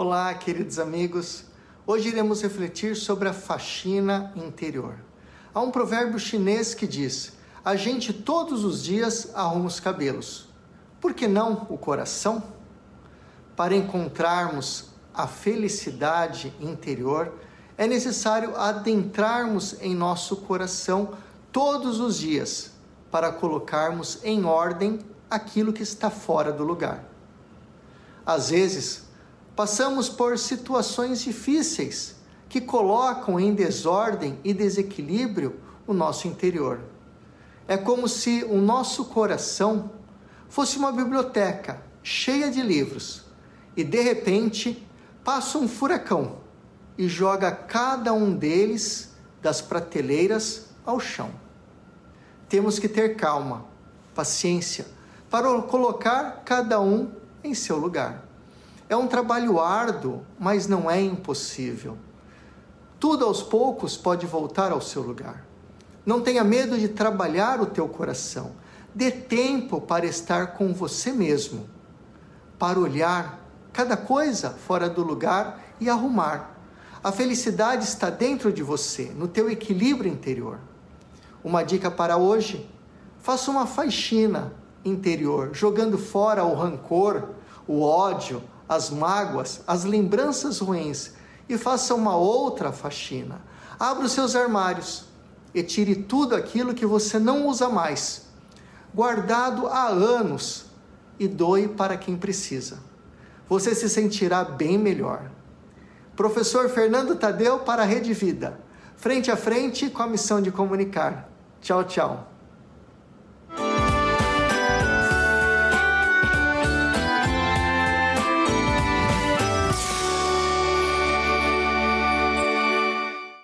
Olá, queridos amigos. Hoje iremos refletir sobre a faxina interior. Há um provérbio chinês que diz: A gente todos os dias arruma os cabelos. Por que não o coração? Para encontrarmos a felicidade interior, é necessário adentrarmos em nosso coração todos os dias para colocarmos em ordem aquilo que está fora do lugar. Às vezes, passamos por situações difíceis que colocam em desordem e desequilíbrio o nosso interior. É como se o nosso coração fosse uma biblioteca cheia de livros e de repente passa um furacão e joga cada um deles das prateleiras ao chão. Temos que ter calma, paciência, para colocar cada um em seu lugar. É um trabalho árduo, mas não é impossível. Tudo aos poucos pode voltar ao seu lugar. Não tenha medo de trabalhar o teu coração. Dê tempo para estar com você mesmo, para olhar cada coisa fora do lugar e arrumar. A felicidade está dentro de você, no teu equilíbrio interior. Uma dica para hoje: faça uma faxina interior, jogando fora o rancor, o ódio, as mágoas, as lembranças ruins e faça uma outra faxina. Abra os seus armários e tire tudo aquilo que você não usa mais, guardado há anos, e doe para quem precisa. Você se sentirá bem melhor. Professor Fernando Tadeu para a Rede Vida, frente a frente com a missão de comunicar. Tchau, tchau.